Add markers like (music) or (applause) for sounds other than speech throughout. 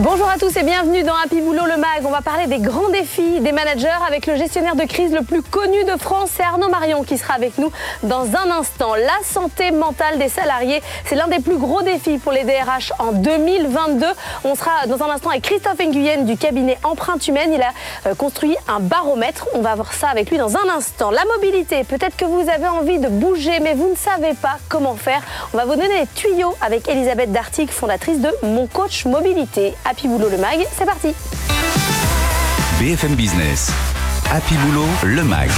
Bonjour à tous et bienvenue dans Happy Boulot le Mag. On va parler des grands défis des managers avec le gestionnaire de crise le plus connu de France, c'est Arnaud Marion qui sera avec nous dans un instant. La santé mentale des salariés, c'est l'un des plus gros défis pour les DRH en 2022. On sera dans un instant avec Christophe Nguyen du cabinet Empreinte Humaine. Il a euh, construit un baromètre. On va voir ça avec lui dans un instant. La mobilité, peut-être que vous avez envie de bouger mais vous ne savez pas comment faire. On va vous donner des tuyaux avec Elisabeth Dartig, fondatrice de Mon Coach Mobilité. Happy Boulot le Mag, c'est parti. BFM Business, Happy Boulot le Mag,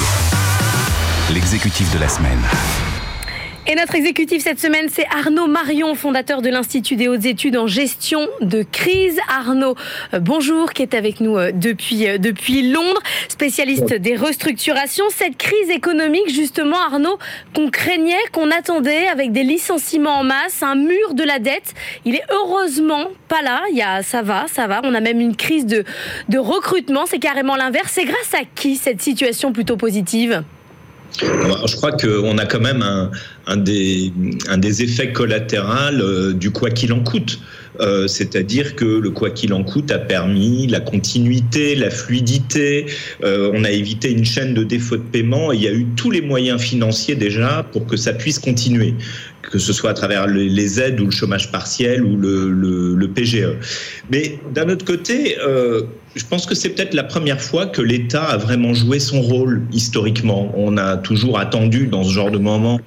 l'exécutif de la semaine. Et notre exécutif cette semaine, c'est Arnaud Marion, fondateur de l'Institut des hautes études en gestion de crise. Arnaud, euh, bonjour, qui est avec nous euh, depuis, euh, depuis Londres, spécialiste des restructurations. Cette crise économique, justement, Arnaud, qu'on craignait, qu'on attendait avec des licenciements en masse, un mur de la dette, il est heureusement pas là. Il y a, ça va, ça va. On a même une crise de, de recrutement. C'est carrément l'inverse. C'est grâce à qui cette situation plutôt positive? Je crois qu'on a quand même un, des, effets collatéraux euh, du quoi qu'il en coûte. Euh, c'est-à-dire que le quoi qu'il en coûte a permis la continuité, la fluidité. Euh, on a évité une chaîne de défaut de paiement et il y a eu tous les moyens financiers déjà pour que ça puisse continuer que ce soit à travers les aides ou le chômage partiel ou le, PGE. Mais d'un autre côté, je pense que c'est peut-être la première fois que l'État a vraiment joué son rôle historiquement. On a toujours attendu dans ce genre de moment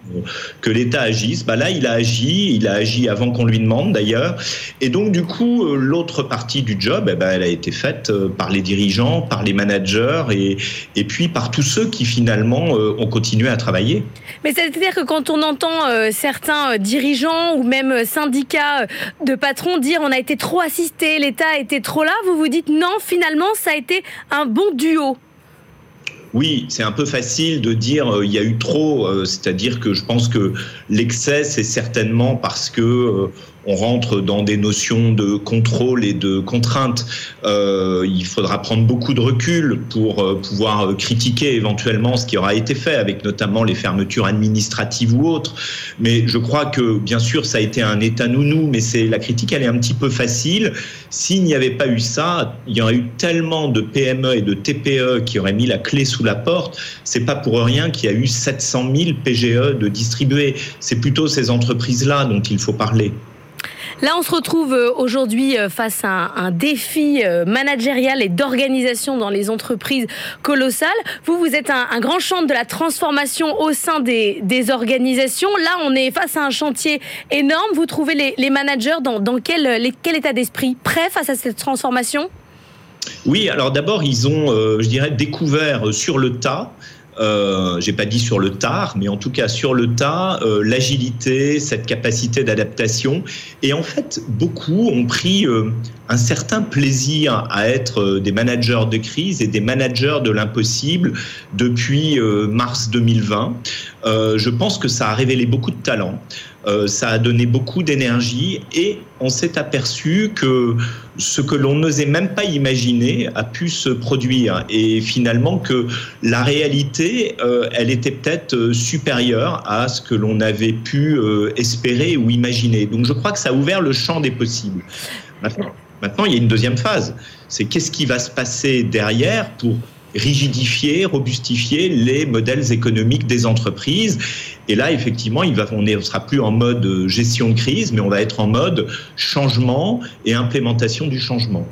que l'État agisse. Bah là, il a agi, il a agi avant qu'on lui demande d'ailleurs. Et donc, du coup, euh, l'autre partie du job, eh ben, elle a été faite euh, par les dirigeants, par les managers et, et puis par tous ceux qui finalement euh, ont continué à travailler. Mais c'est-à-dire que quand on entend certains dirigeants ou même syndicats de patrons dire on a été trop assisté, l'État a été trop là, vous vous dites non, finalement, finalement, ça a été un bon duo. Oui, c'est un peu facile de dire euh, il y a eu trop, euh, c'est-à-dire que je pense que l'excès, c'est certainement parce que euh, on rentre dans des notions de contrôle et de contrainte. Euh, il faudra prendre beaucoup de recul pour euh, pouvoir critiquer éventuellement ce qui aura été fait, avec notamment les fermetures administratives ou autres. Mais je crois que, bien sûr, ça a été un état nounou, mais c'est la critique, elle est un petit peu facile. S'il n'y avait pas eu ça, il y aurait eu tellement de PME et de TPE qui auraient mis la clé sous la porte. C'est pas pour rien qu'il y a eu 700 000 PGE de distribués. C'est plutôt ces entreprises-là dont il faut parler. Là, on se retrouve euh, aujourd'hui euh, face à un, défi euh, managérial et d'organisation dans les entreprises colossales. Vous, vous êtes un, grand champ de la transformation au sein des, organisations. Là, on est face à un chantier énorme. Vous trouvez les, managers dans, quel, quel état d'esprit Prêts face à cette transformation? Oui, alors d'abord, ils ont, je dirais, découvert sur le tas euh, j'ai pas dit sur le tard, mais en tout cas sur le tas, euh, l'agilité, cette capacité d'adaptation. Et en fait, beaucoup ont pris euh, un certain plaisir à être euh, des managers de crise et des managers de l'impossible depuis mars 2020. je pense que ça a révélé beaucoup de talent. Ça a donné beaucoup d'énergie et on s'est aperçu que ce que l'on n'osait même pas imaginer a pu se produire et finalement que la réalité, euh, elle était peut-être euh, supérieure à ce que l'on avait pu euh, espérer ou imaginer. Donc je crois que ça a ouvert le champ des possibles. Maintenant, maintenant il y a une deuxième phase. C'est qu'est-ce qui va se passer derrière pour rigidifier, robustifier les modèles économiques des entreprises. Et là, effectivement, il va, on ne sera plus en mode gestion de crise, mais on va être en mode changement et implémentation du changement.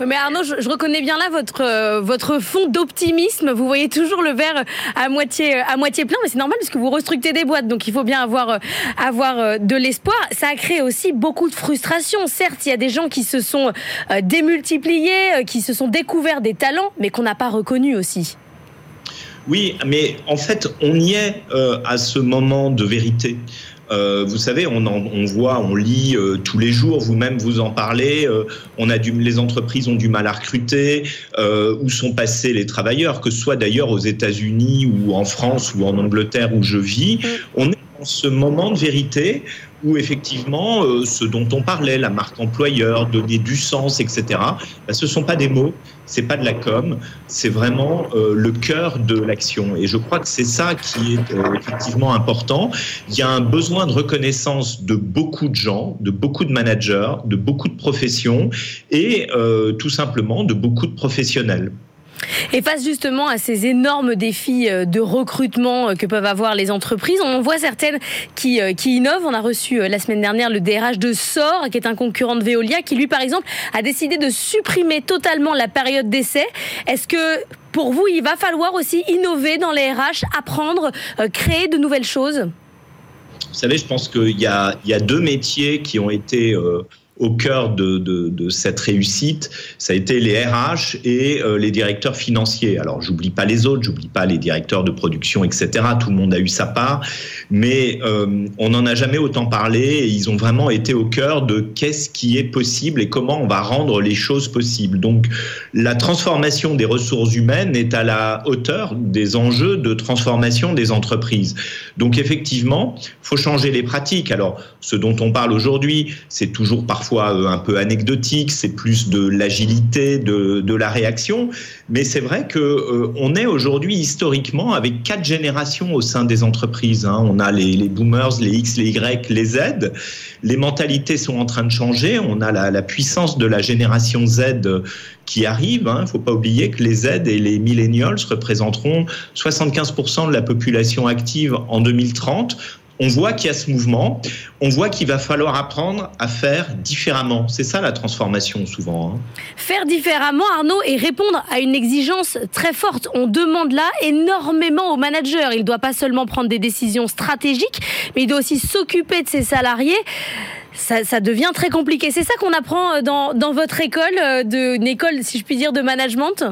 Oui, mais Arnaud, je, reconnais bien là votre, euh, votre fond d'optimisme. Vous voyez toujours le verre à moitié, à moitié plein, mais c'est normal puisque vous restructurez des boîtes, donc il faut bien avoir, euh, avoir euh, de l'espoir. Ça a créé aussi beaucoup de frustration. Certes, il y a des gens qui se sont démultipliés, qui se sont découverts des talents, mais qu'on n'a pas reconnus aussi. Oui, mais en fait, on y est à ce moment de vérité. Euh, vous savez, on, on, voit, on lit euh, tous les jours, vous-même vous en parlez. Euh, on a du, les entreprises ont du mal à recruter. où sont passés les travailleurs, que ce soit d'ailleurs aux États-Unis ou en France ou en Angleterre où je vis. On est dans ce moment de vérité où effectivement, euh, ce dont on parlait, la marque employeur, donner du sens, etc., bah, ce ne sont pas des mots, c'est pas de la com, c'est vraiment euh, le cœur de l'action. Et je crois que c'est ça qui est euh, effectivement important. Il y a un besoin de reconnaissance de beaucoup de gens, de beaucoup de managers, de beaucoup de professions et tout simplement de beaucoup de professionnels. Et face justement à ces énormes défis euh, de recrutement euh, que peuvent avoir les entreprises, on voit certaines qui, euh, qui innovent. On a reçu la semaine dernière le DRH de Sor, qui est un concurrent de Veolia, qui lui par exemple a décidé de supprimer totalement la période d'essai. Est-ce que pour vous, il va falloir aussi innover dans les RH, apprendre, créer de nouvelles choses? Vous savez, je pense qu'il y a, y a deux métiers qui ont été au cœur de, cette réussite, ça a été les RH et euh, les directeurs financiers. Alors, j'oublie pas les autres, j'oublie pas les directeurs de production, etc. Tout le monde a eu sa part, mais euh, on n'en a jamais autant parlé et ils ont vraiment été au cœur de qu'est-ce qui est possible et comment on va rendre les choses possibles. Donc, la transformation des ressources humaines est à la hauteur des enjeux de transformation des entreprises. Donc, effectivement, faut changer les pratiques. Alors, ce dont on parle aujourd'hui, c'est toujours parfois euh, un peu anecdotique, c'est plus de l'agilité, de, la réaction. Mais c'est vrai que euh, on est aujourd'hui historiquement avec quatre générations au sein des entreprises. Hein. On a les, boomers, les X, les Y, les Z. Les mentalités sont en train de changer. On a la, puissance de la génération Z qui arrive. Il hein. ne faut pas oublier que les Z et les millennials représenteront 75% de la population active en 2030 on voit qu'il y a ce mouvement, on voit qu'il va falloir apprendre à faire différemment. C'est ça la transformation souvent. Hein. Faire différemment, Arnaud, et répondre à une exigence très forte. On demande là énormément au manager. Il ne doit pas seulement prendre des décisions stratégiques, mais il doit aussi s'occuper de ses salariés. Ça, devient très compliqué. C'est ça qu'on apprend euh, dans, votre école, euh, de, une école, si je puis dire, de management?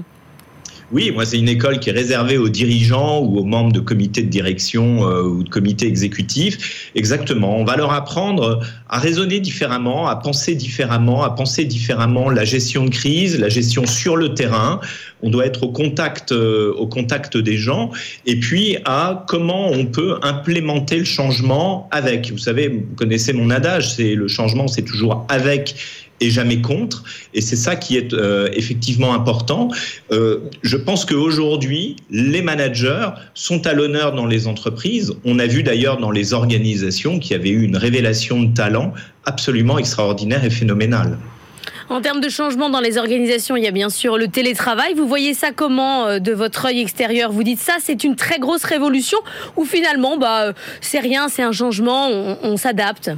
Oui, moi, c'est une école qui est réservée aux dirigeants ou aux membres de comités de direction euh, ou de comités exécutifs. Exactement. On va leur apprendre à raisonner différemment, à penser différemment, à penser différemment la gestion de crise, la gestion sur le terrain. On doit être au contact, euh, au contact des gens. Et puis, à comment on peut implémenter le changement avec. Vous savez, vous connaissez mon adage, c'est le changement, c'est toujours avec et jamais contre. Et c'est ça qui est euh, effectivement important. Euh, je pense qu'aujourd'hui, les managers sont à l'honneur dans les entreprises. On a vu d'ailleurs dans les organisations qu'il y avait eu une révélation de talent absolument extraordinaire et phénoménale. En termes de changement dans les organisations, il y a bien sûr le télétravail. Vous voyez ça comment euh, de votre œil extérieur? Vous dites ça, c'est une très grosse révolution ou finalement, bah, c'est rien, c'est un changement, on s'adapte?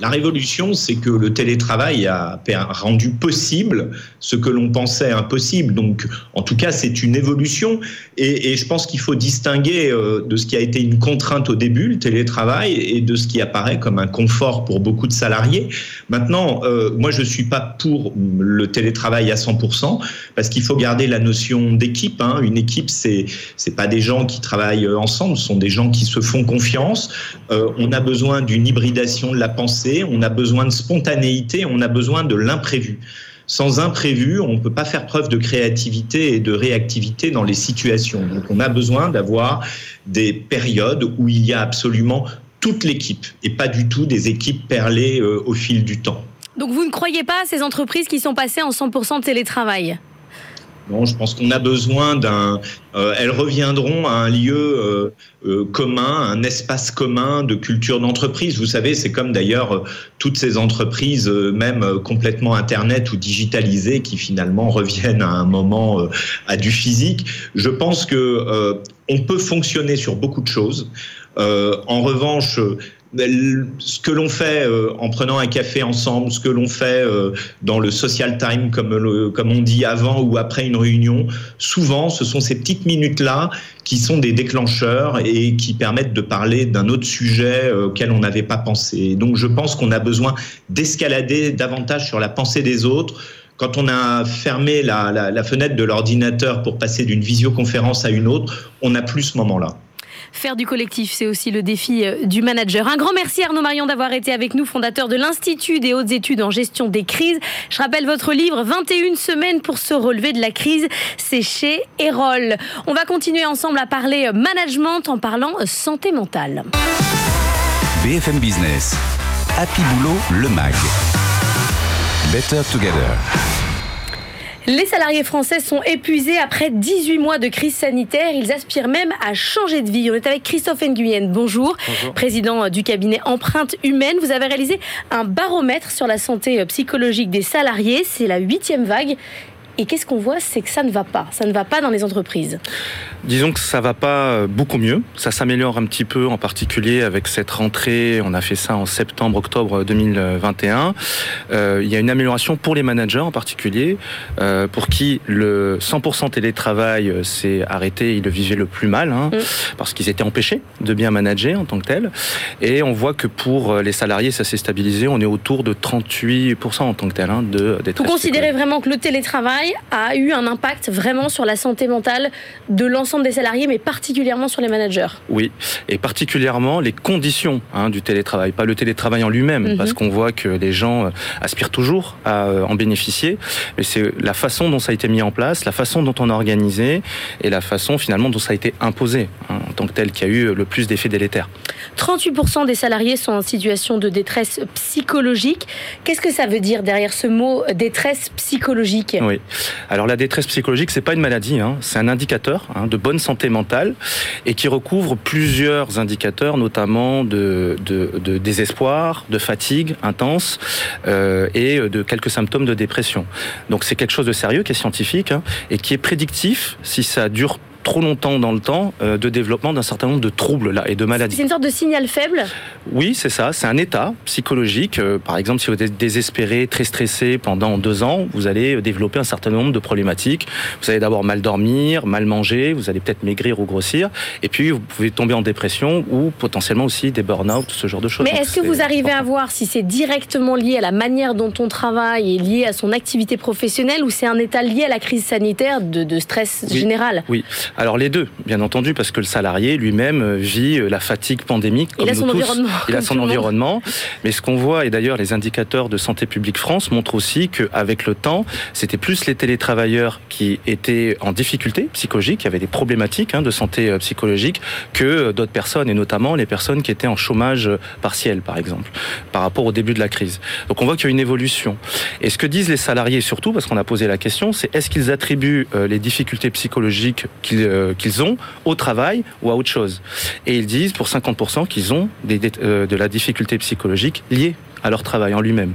La révolution, c'est que le télétravail a rendu possible ce que l'on pensait impossible. Donc, en tout cas, c'est une évolution. Et, je pense qu'il faut distinguer euh, de ce qui a été une contrainte au début, le télétravail, et de ce qui apparaît comme un confort pour beaucoup de salariés. Maintenant, euh, moi, je ne suis pas pour le télétravail à 100%, parce qu'il faut garder la notion d'équipe. Hein. Une équipe, c'est c'est pas des gens qui travaillent ensemble, ce sont des gens qui se font confiance. Euh, on a besoin d'une hybridation de la pensée on a besoin de spontanéité, on a besoin de l'imprévu. Sans imprévu, on ne peut pas faire preuve de créativité et de réactivité dans les situations. Donc on a besoin d'avoir des périodes où il y a absolument toute l'équipe et pas du tout des équipes perlées euh, au fil du temps. Donc vous ne croyez pas à ces entreprises qui sont passées en 100% de télétravail? Non, je pense qu'on a besoin d'un. Euh, elles reviendront à un lieu euh, euh, commun, un espace commun de culture d'entreprise. Vous savez, c'est comme d'ailleurs toutes ces entreprises, même complètement internet ou digitalisées, qui finalement (laughs) reviennent à un moment à du physique. Je pense que on peut fonctionner sur beaucoup de choses. en revanche, ce que l'on fait euh, en prenant un café ensemble, ce que l'on fait euh, dans le social time, comme, comme on dit avant ou après une réunion, souvent ce sont ces petites minutes-là qui sont des déclencheurs et qui permettent de parler d'un autre sujet euh, auquel on n'avait pas pensé. Donc je pense qu'on a besoin d'escalader davantage sur la pensée des autres. Quand on a fermé la, la fenêtre de l'ordinateur pour passer d'une visioconférence à une autre, on n'a plus ce moment-là. Faire du collectif, c'est aussi le défi euh, du manager. Un grand merci Arnaud Marion d'avoir été avec nous, fondateur de l'Institut des hautes études en gestion des crises. Je rappelle votre livre 21 semaines pour se relever de la crise, c'est chez Erol. On va continuer ensemble à parler management en parlant santé mentale. BFM Business, Happy Boulot, le MAG. Better Together. Les salariés français sont épuisés après 18 mois de crise sanitaire. Ils aspirent même à changer de vie. On est avec Christophe Nguyen. Bonjour. Bonjour. Président du cabinet Empreinte Humaine. Vous avez réalisé un baromètre sur la santé psychologique des salariés. C'est la huitième vague. Et qu'est-ce qu'on voit C'est que ça ne va pas. Ça ne va pas dans les entreprises. Disons que ça va pas euh, beaucoup mieux. Ça s'améliore un petit peu, en particulier avec cette rentrée. On a fait ça en septembre-octobre 2021. Euh, il y a une amélioration pour les managers en particulier, euh, pour qui le 100% télétravail s'est arrêté. Ils le vivaient le plus mal, hein, mm. parce qu'ils étaient empêchés de bien manager en tant que tel. Et on voit que pour les salariés, ça s'est stabilisé. On est autour de 38% en tant que tel hein, de Vous considérez vraiment que le télétravail a eu un impact vraiment sur la santé mentale de l'ensemble des salariés, mais particulièrement sur les managers. Oui, et particulièrement les conditions hein, du télétravail, pas le télétravail en lui-même, mhm. parce qu'on voit que les gens euh, aspirent toujours à euh, en bénéficier, mais c'est la façon dont ça a été mis en place, la façon dont on a organisé, et la façon finalement dont ça a été imposé, hein, en tant que tel, qui a eu le plus d'effets délétères. 38% des salariés sont en situation de détresse psychologique. Qu'est-ce que ça veut dire derrière ce mot détresse psychologique? Oui, alors la détresse psychologique, c'est pas une maladie, hein. c'est un indicateur de bonne santé mentale et qui recouvre plusieurs indicateurs, notamment de, de, désespoir, de fatigue intense euh, et de quelques symptômes de dépression. Donc c'est quelque chose de sérieux qui est scientifique hein, et qui est prédictif si ça dure trop longtemps dans le temps euh, de développement d'un certain nombre de troubles là et de maladies. C'est une sorte de signal faible Oui, c'est ça. C'est un état psychologique. Euh, par exemple, si vous êtes désespéré, très stressé pendant deux ans, vous allez développer un certain nombre de problématiques. Vous allez d'abord mal dormir, mal manger, vous allez peut-être maigrir ou grossir, et puis vous pouvez tomber en dépression ou potentiellement aussi des burn-out, ce genre de choses. Mais est-ce que vous arrivez à voir si c'est directement lié à la manière dont on travaille et lié à son activité professionnelle ou c'est un état lié à la crise sanitaire de, stress général? Oui. Alors les deux, bien entendu, parce que le salarié lui-même euh, vit euh, la fatigue pandémique. Comme il a son environnement. Il a son environnement. Mais ce qu'on voit, et d'ailleurs les indicateurs de Santé publique France montrent aussi qu'avec le temps, c'était plus les télétravailleurs qui étaient en difficulté psychologique, qui avaient des problématiques hein, de santé euh, psychologique, que d'autres personnes, et notamment les personnes qui étaient en chômage partiel, par exemple, par rapport au début de la crise. Donc on voit qu'il y a une évolution. Et ce que disent les salariés surtout, parce qu'on a posé la question, c'est est-ce qu'ils attribuent les difficultés psychologiques qu'ils euh, qu'ils ont au travail ou à autre chose. Et ils disent pour 50% qu'ils ont euh, de la difficulté psychologique liée à leur travail en lui-même.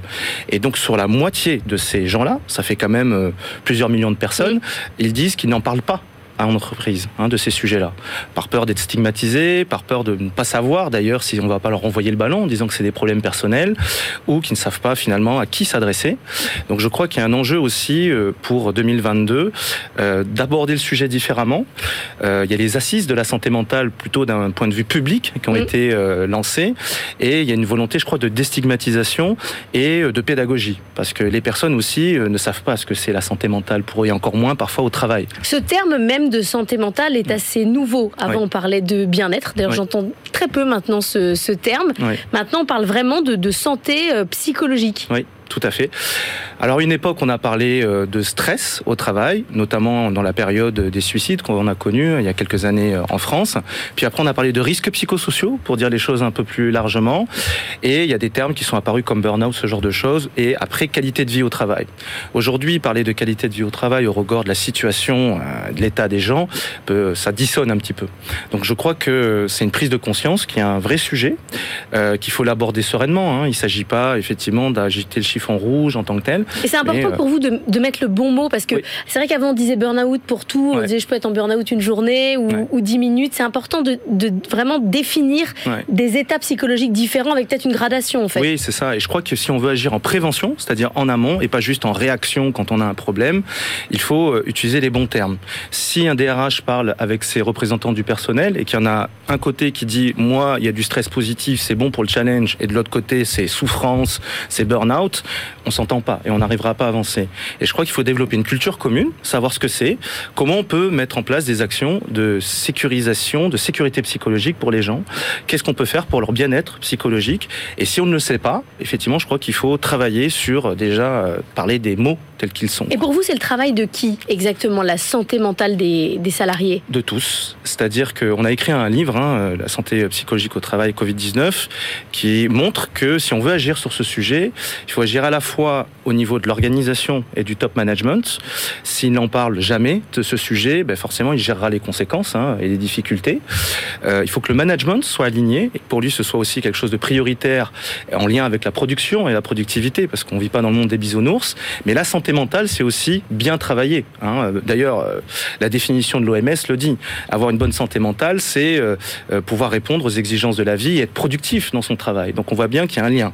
Et donc sur la moitié de ces gens-là, ça fait quand même euh, plusieurs millions de personnes, ils disent qu'ils n'en parlent pas à l'entreprise hein, de ces sujets-là. Par peur d'être stigmatisé, par peur de ne pas savoir d'ailleurs si on va pas leur renvoyer le ballon en disant que c'est des problèmes personnels ou qui ne savent pas finalement à qui s'adresser. Donc je crois qu'il y a un enjeu aussi euh, pour 2022 euh, d'aborder le sujet différemment. Euh, il y a les assises de la santé mentale plutôt d'un point de vue public qui ont été euh, lancées et il y a une volonté, je crois, de déstigmatisation et de pédagogie parce que les personnes aussi ne savent pas ce que c'est la santé mentale pour eux et encore moins parfois au travail. Ce terme même de santé mentale est assez nouveau. Avant, on parlait de bien-être. D'ailleurs, j'entends très peu maintenant ce, terme. Maintenant, on parle vraiment de, santé euh, psychologique. Oui, tout à fait. Alors, une époque, on a parlé euh, de stress au travail, notamment dans la période des suicides qu'on a connus il y a quelques années euh, en France. Puis après, on a parlé de risques psychosociaux, pour dire les choses un peu plus largement. Et il y a des termes qui sont apparus comme burn-out, ce genre de choses. Et après, qualité de vie au travail. Aujourd'hui, parler de qualité de vie au travail au regard de la situation, euh, de l'état des gens, ça dissonne un petit peu. Donc, je crois que c'est une prise de conscience qui est un vrai sujet, qu'il faut l'aborder sereinement. Hein. Il ne s'agit pas, effectivement, d'agiter le chiffon rouge en tant que tel. Et c'est important pour vous de, mettre le bon mot parce que c'est vrai qu'avant on disait burn-out pour tout, on disait je peux être en burn-out une journée ou, dix minutes. C'est important de, vraiment définir des états psychologiques différents avec peut-être une gradation en fait. Oui, c'est ça. Et je crois que si on veut agir en prévention, c'est-à-dire en amont et pas juste en réaction quand on a un problème, il faut euh, utiliser les bons termes. Si un DRH parle avec ses représentants du personnel et qu'il y en a un côté qui dit moi il y a du stress positif, c'est bon pour le challenge, et de l'autre côté c'est souffrance, c'est burn-out, on s'entend pas et on n'arrivera pas à avancer. Et je crois qu'il faut développer une culture commune, savoir ce que c'est, comment on peut mettre en place des actions de sécurisation, de sécurité psychologique pour les gens, qu'est-ce qu'on peut faire pour leur bien-être psychologique. Et si on ne le sait pas, effectivement, je crois qu'il faut travailler sur déjà euh, parler des mots tels qu'ils sont. Et pour vous, c'est le travail de qui exactement, la santé mentale des, salariés? De tous. C'est-à-dire qu'on a écrit un livre, hein, euh, La santé psychologique au travail Covid-19, qui montre que si on veut agir sur ce sujet, il faut agir à la fois au niveau de l'organisation et du top management. S'il n'en parle jamais de ce sujet, ben forcément, il gérera les conséquences hein, et les difficultés. Euh, il faut que le management soit aligné et que pour lui, ce soit aussi quelque chose de prioritaire en lien avec la production et la productivité, parce qu'on ne vit pas dans le monde des bisounours. Mais la santé mentale, c'est aussi bien travailler. Hein. D'ailleurs, euh, la définition de l'OMS le dit. Avoir une bonne santé mentale, c'est euh, pouvoir répondre aux exigences de la vie et être productif dans son travail. Donc on voit bien qu'il y a un lien.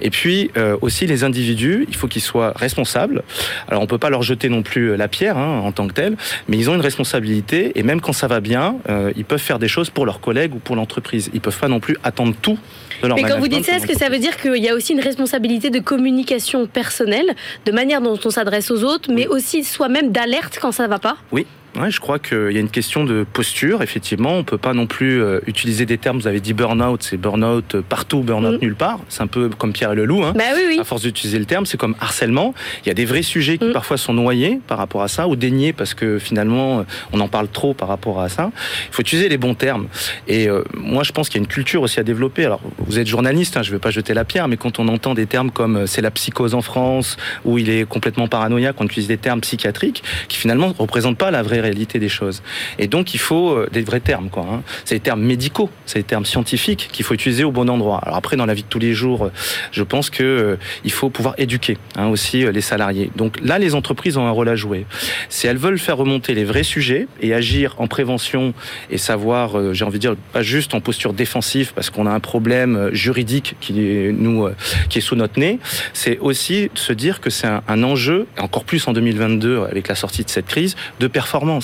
Et puis aussi les individus, il faut qu'ils soient responsables. Alors on peut pas leur jeter non plus la pierre hein, en tant que tel, mais ils ont une responsabilité et même quand ça va bien, euh, ils peuvent faire des choses pour leurs collègues ou pour l'entreprise. Ils peuvent pas non plus attendre tout de leur Mais quand vous dites ça, est-ce que ça veut dire qu'il y a aussi une responsabilité de communication personnelle, de manière dont on s'adresse aux autres, mais aussi soi-même d'alerte quand ça va pas? Oui, Ouais, je crois qu'il y a une question de posture, effectivement. On peut pas non plus euh, utiliser des termes, vous avez dit burn-out, c'est burn-out partout, burn-out mm. nulle part. C'est un peu comme Pierre et le loup. Hein. Bah oui, oui. À force d'utiliser le terme, c'est comme harcèlement. Il y a des vrais sujets qui mm. parfois sont noyés par rapport à ça, ou déniés parce que finalement, euh, on en parle trop par rapport à ça. Il faut utiliser les bons termes. Et euh, moi, je pense qu'il y a une culture aussi à développer. Alors, vous êtes journaliste, hein, je ne vais pas jeter la pierre, mais quand on entend des termes comme c'est la psychose en France, ou il est complètement paranoïaque, on utilise des termes psychiatriques qui finalement ne représentent pas la vraie réalité des choses. Et donc, il faut euh, des vrais termes, quoi. Hein. C'est des termes médicaux, c'est des termes scientifiques qu'il faut utiliser au bon endroit. Alors après, dans la vie de tous les jours, euh, je pense que euh, il faut pouvoir éduquer hein, aussi les salariés. Donc là, les entreprises ont un rôle à jouer. Si elles veulent faire remonter les vrais sujets et agir en prévention et savoir, j'ai envie de dire, pas juste en posture défensive parce qu'on a un problème juridique qui est, nous, qui est sous notre nez, c'est aussi se dire que c'est un, un enjeu, encore plus en 2022 avec la sortie de cette crise, de performance.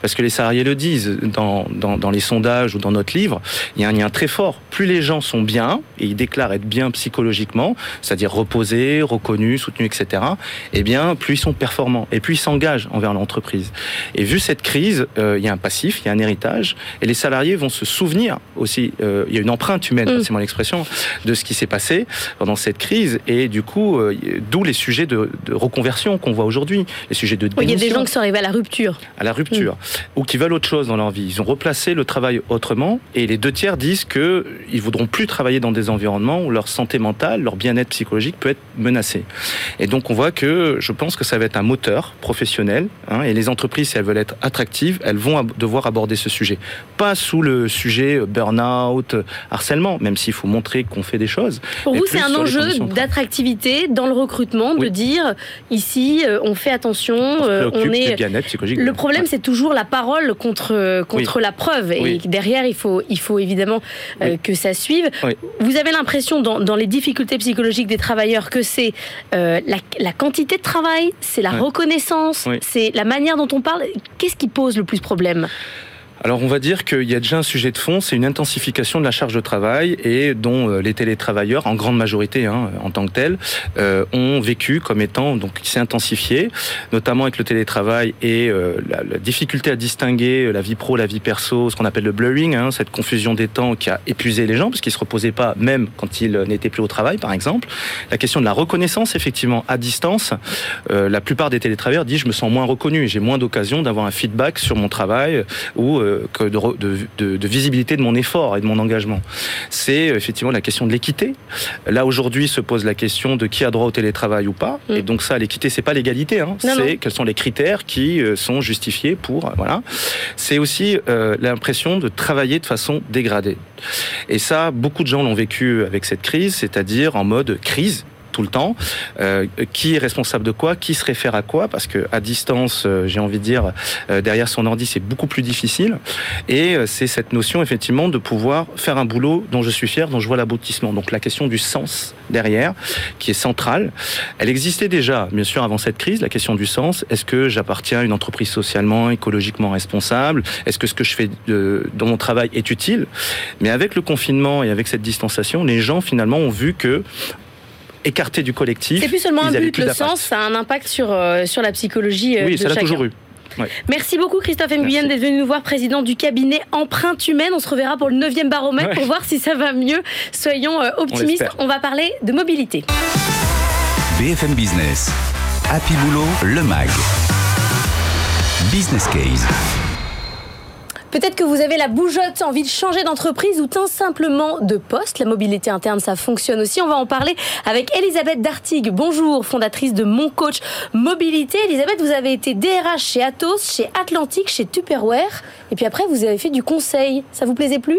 Parce que les salariés le disent dans, dans, les sondages ou dans notre livre, il y a un lien très fort. Plus les gens sont bien, et ils déclarent être bien psychologiquement, c'est-à-dire reposés, reconnus, soutenus, etc., eh bien, plus ils sont performants et plus ils s'engagent envers l'entreprise. Et vu cette crise, euh, il y a un passif, il y a un héritage, et les salariés vont se souvenir aussi, euh, il y a une empreinte humaine, mm. c'est mon expression, de ce qui s'est passé pendant cette crise, et du coup, euh, d'où les sujets de, reconversion qu'on voit aujourd'hui, les sujets de Il y a des gens qui sont arrivés à la rupture. À la rupture ou qui veulent autre chose dans leur vie. Ils ont replacé le travail autrement et les deux tiers disent qu'ils ne voudront plus travailler dans des environnements où leur santé mentale, leur bien-être psychologique peut être menacé. Et donc on voit que je pense que ça va être un moteur professionnel hein, et les entreprises, si elles veulent être attractives, elles vont devoir aborder ce sujet. Pas sous le sujet burn-out, harcèlement, même s'il faut montrer qu'on fait des choses. Pour vous, c'est un enjeu d'attractivité dans le recrutement, de dire ici, euh, on fait attention, on, euh, on est... bien-être psychologique. Le problème, c'est toujours la parole contre, contre la preuve. Et derrière, il faut, il faut évidemment euh, que ça suive. Vous avez l'impression, dans, dans, les difficultés psychologiques des travailleurs, que c'est euh, la, la, quantité de travail, c'est la reconnaissance, c'est la manière dont on parle. Qu'est-ce qui pose le plus problème? Alors on va dire qu'il y a déjà un sujet de fond, c'est une intensification de la charge de travail et dont euh, les télétravailleurs, en grande majorité hein, en tant que tels, euh, ont vécu comme étant donc qui s'est intensifié, notamment avec le télétravail et euh, la, la, difficulté à distinguer la vie pro, la vie perso, ce qu'on appelle le blurring, hein, cette confusion des temps qui a épuisé les gens parce qu'ils se reposaient pas même quand ils n'étaient plus au travail, par exemple. La question de la reconnaissance, effectivement, à distance, euh, la plupart des télétravailleurs disent je me sens moins reconnu, j'ai moins d'occasion d'avoir un feedback sur mon travail ou euh, que de, de, de, de, visibilité de mon effort et de mon engagement. C'est euh, effectivement la question de l'équité. Là aujourd'hui se pose la question de qui a droit au télétravail ou pas. Mm. Et donc ça, l'équité, c'est pas l'égalité. Hein. C'est quels sont les critères qui euh, sont justifiés pour voilà. C'est aussi euh, l'impression de travailler de façon dégradée. Et ça, beaucoup de gens l'ont vécu avec cette crise, c'est-à-dire en mode crise tout le temps. Euh, qui est responsable de quoi Qui se réfère à quoi Parce que à distance, euh, j'ai envie de dire, euh, derrière son ordi, c'est beaucoup plus difficile. Et euh, c'est cette notion, effectivement, de pouvoir faire un boulot dont je suis fier, dont je vois l'aboutissement. Donc la question du sens derrière, qui est centrale. Elle existait déjà, bien sûr, avant cette crise, la question du sens. Est-ce que j'appartiens à une entreprise socialement, écologiquement responsable? Est-ce que ce que je fais de, dans mon travail est utile? Mais avec le confinement et avec cette distanciation, les gens, finalement, ont vu que écartés du collectif. C'est plus seulement un but, le sens, ça a un impact sur, euh, sur la psychologie. Euh, oui, ça l'a toujours eu. Ouais. Merci beaucoup Christophe Nguyen d'être venu nous voir, président du cabinet Empreinte Humaine. On se reverra pour le 9e baromètre ouais. pour voir si ça va mieux. Soyons euh, optimistes. On, On, va parler de mobilité. BFM Business, Happy Boulot, le MAG. Business Case. Peut-être que vous avez la bougeotte, envie de changer d'entreprise ou tout simplement de poste. La mobilité interne, ça fonctionne aussi. On va en parler avec Elisabeth Dartigue. Bonjour, fondatrice de Mon Coach Mobilité. Elisabeth, vous avez été DRH chez Atos, chez Atlantique, chez Tupperware. Et puis après, vous avez fait du conseil. Ça vous plaisait plus?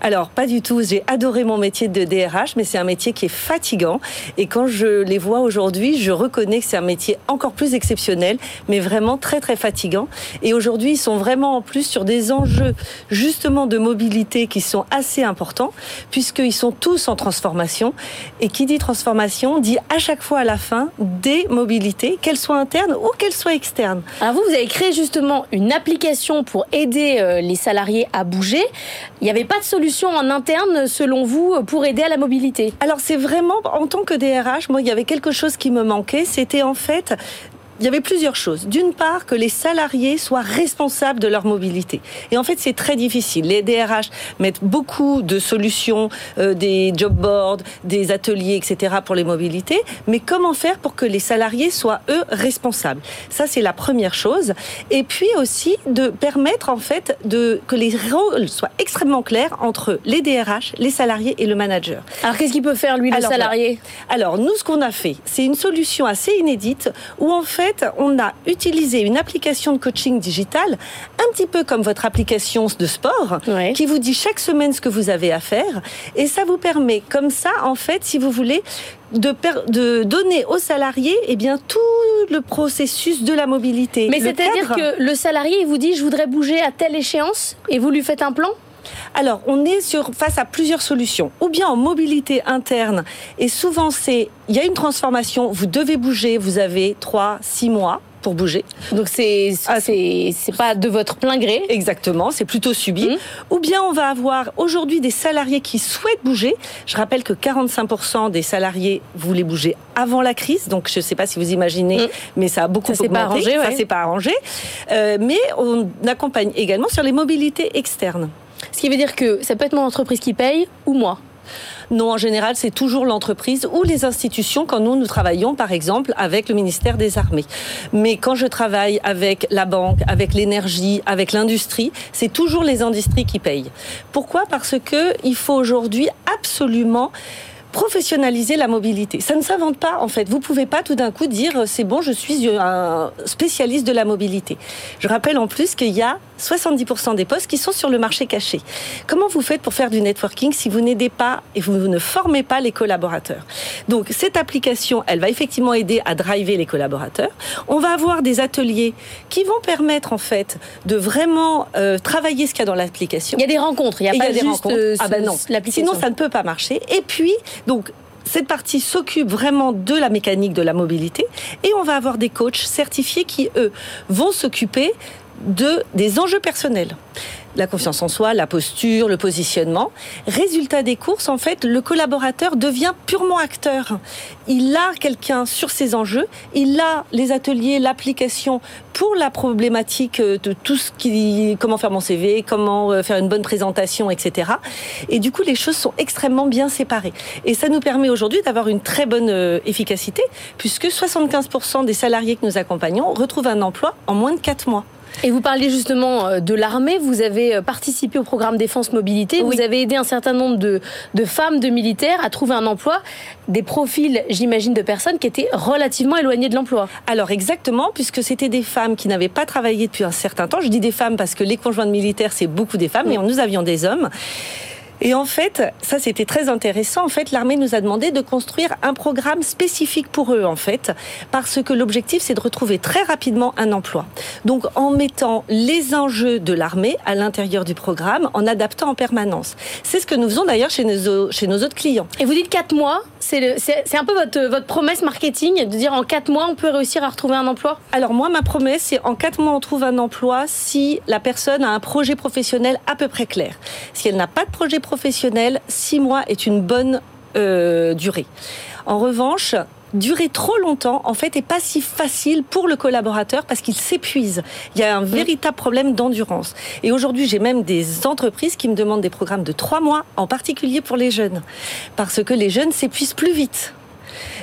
Alors, pas du tout. J'ai adoré mon métier de DRH, mais c'est un métier qui est fatigant. Et quand je les vois aujourd'hui, je reconnais que c'est un métier encore plus exceptionnel, mais vraiment très, très fatigant. Et aujourd'hui, ils sont vraiment en plus sur des enjeux, justement, de mobilité qui sont assez importants, puisqu'ils sont tous en transformation. Et qui dit transformation dit à chaque fois à la fin des mobilités, qu'elles soient internes ou qu'elles soient externes. Alors vous, vous avez créé justement une application pour aider les salariés à bouger. Il n'y avait pas de solution en interne, selon vous, pour aider à la mobilité? Alors c'est vraiment, en tant que DRH, moi, il y avait quelque chose qui me manquait, c'était en fait il y avait plusieurs choses. D'une part, que les salariés soient responsables de leur mobilité. Et en fait, c'est très difficile. Les DRH mettent beaucoup de solutions, euh, des job boards, des ateliers, etc. pour les mobilités. Mais comment faire pour que les salariés soient, eux, responsables? Ça, c'est la première chose. Et puis aussi, de permettre, en fait, de, que les rôles soient extrêmement clairs entre les DRH, les salariés et le manager. Alors, qu'est-ce qu'il peut faire, lui, le alors, salarié? Alors, nous, ce qu'on a fait, c'est une solution assez inédite où, en fait, on a utilisé une application de coaching digital, un petit peu comme votre application de sport, ouais. qui vous dit chaque semaine ce que vous avez à faire. Et ça vous permet, comme ça, en fait, si vous voulez, de, de, donner aux salariés eh bien, tout le processus de la mobilité. Mais c'est-à-dire que le salarié il vous dit je voudrais bouger à telle échéance et vous lui faites un plan? Alors, on est sur, face à plusieurs solutions. Ou bien en mobilité interne, et souvent c'est, il y a une transformation, vous devez bouger, vous avez 3, 6 mois pour bouger. Donc c'est ah, c'est pas de votre plein gré. Exactement, c'est plutôt subi. Mmh. Ou bien on va avoir aujourd'hui des salariés qui souhaitent bouger. Je rappelle que 45% des salariés voulaient bouger avant la crise, donc je ne sais pas si vous imaginez, mmh. mais ça a beaucoup ça augmenté. Pas arrangé, ouais. Ça s'est pas arrangé. Euh, mais on accompagne également sur les mobilités externes. Ce qui veut dire que ça peut être mon entreprise qui paye ou moi. Non, en général, c'est toujours l'entreprise ou les institutions quand nous, nous travaillons, par exemple, avec le ministère des Armées. Mais quand je travaille avec la banque, avec l'énergie, avec l'industrie, c'est toujours les industries qui payent. Pourquoi? Parce que il faut aujourd'hui absolument professionnaliser la mobilité. Ça ne s'invente pas en fait. Vous pouvez pas tout d'un coup dire c'est bon, je suis un spécialiste de la mobilité. Je rappelle en plus qu'il y a 70% des postes qui sont sur le marché caché. Comment vous faites pour faire du networking si vous n'aidez pas et vous ne formez pas les collaborateurs? Donc cette application, elle va effectivement aider à driver les collaborateurs. On va avoir des ateliers qui vont permettre en fait de vraiment euh, travailler ce qu'il y a dans l'application. Il y a des rencontres, il n'y a, pas y a des rencontres. euh, ah ben non. Sinon ça ne peut pas marcher. Et puis donc cette partie s'occupe vraiment de la mécanique de la mobilité et on va avoir des coachs certifiés qui, eux, vont s'occuper de, des enjeux personnels. La confiance en soi, la posture, le positionnement. Résultat des courses, en fait, le collaborateur devient purement acteur. Il a quelqu'un sur ses enjeux, il a les ateliers, l'application pour la problématique de tout ce qui, comment faire mon CV, comment euh, faire une bonne présentation, etc. Et du coup, les choses sont extrêmement bien séparées. Et ça nous permet aujourd'hui d'avoir une très bonne euh, efficacité, puisque 75% des salariés que nous accompagnons retrouvent un emploi en moins de 4 mois. Et vous parliez justement euh, de l'armée, vous avez euh, participé au programme Défense Mobilité, vous avez aidé un certain nombre de, de, femmes, de militaires à trouver un emploi, des profils, j'imagine, de personnes qui étaient relativement éloignées de l'emploi. Alors exactement, puisque c'était des femmes qui n'avaient pas travaillé depuis un certain temps. Je dis des femmes parce que les conjoints de militaires, c'est beaucoup des femmes, mais nous avions des hommes. Et en fait, ça c'était très intéressant. En fait, l'armée nous a demandé de construire un programme spécifique pour eux, en fait, parce que l'objectif c'est de retrouver très rapidement un emploi. Donc, en mettant les enjeux de l'armée à l'intérieur du programme, en adaptant en permanence. C'est ce que nous faisons d'ailleurs chez nos, chez nos autres clients. Et vous dites quatre mois, c'est un peu votre, votre promesse marketing de dire en quatre mois on peut réussir à retrouver un emploi? Alors moi, ma promesse c'est en quatre mois on trouve un emploi si la personne a un projet professionnel à peu près clair. Si elle n'a pas de projet professionnel professionnel, six mois est une bonne euh, durée. En revanche, durer trop longtemps, en fait, est pas si facile pour le collaborateur parce qu'il s'épuise. Il y a un véritable problème d'endurance. Et aujourd'hui, j'ai même des entreprises qui me demandent des programmes de trois mois, en particulier pour les jeunes, parce que les jeunes s'épuisent plus vite.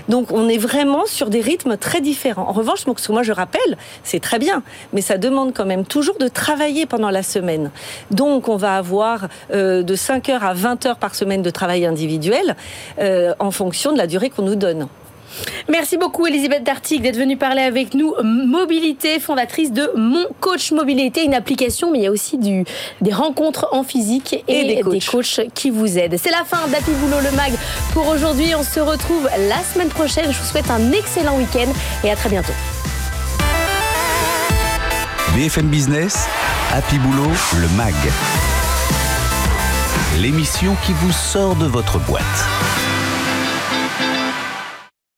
Donc on est vraiment sur des rythmes très différents. En revanche, moi je rappelle, c'est très bien, mais ça demande quand même toujours de travailler pendant la semaine. Donc on va avoir euh, de 5 heures à 20 heures par semaine de travail individuel euh, en fonction de la durée qu'on nous donne. Merci beaucoup Elisabeth Dartig d'être venue parler avec nous. Mobilité, fondatrice de Mon Coach Mobilité, une application, mais il y a aussi du, des rencontres en physique et, des, coachs. qui vous aident. C'est la fin d'Happy Boulot le Mag pour aujourd'hui. On se retrouve la semaine prochaine. Je vous souhaite un excellent week-end et à très bientôt. BFM Business, Happy Boulot le Mag. L'émission qui vous sort de votre boîte.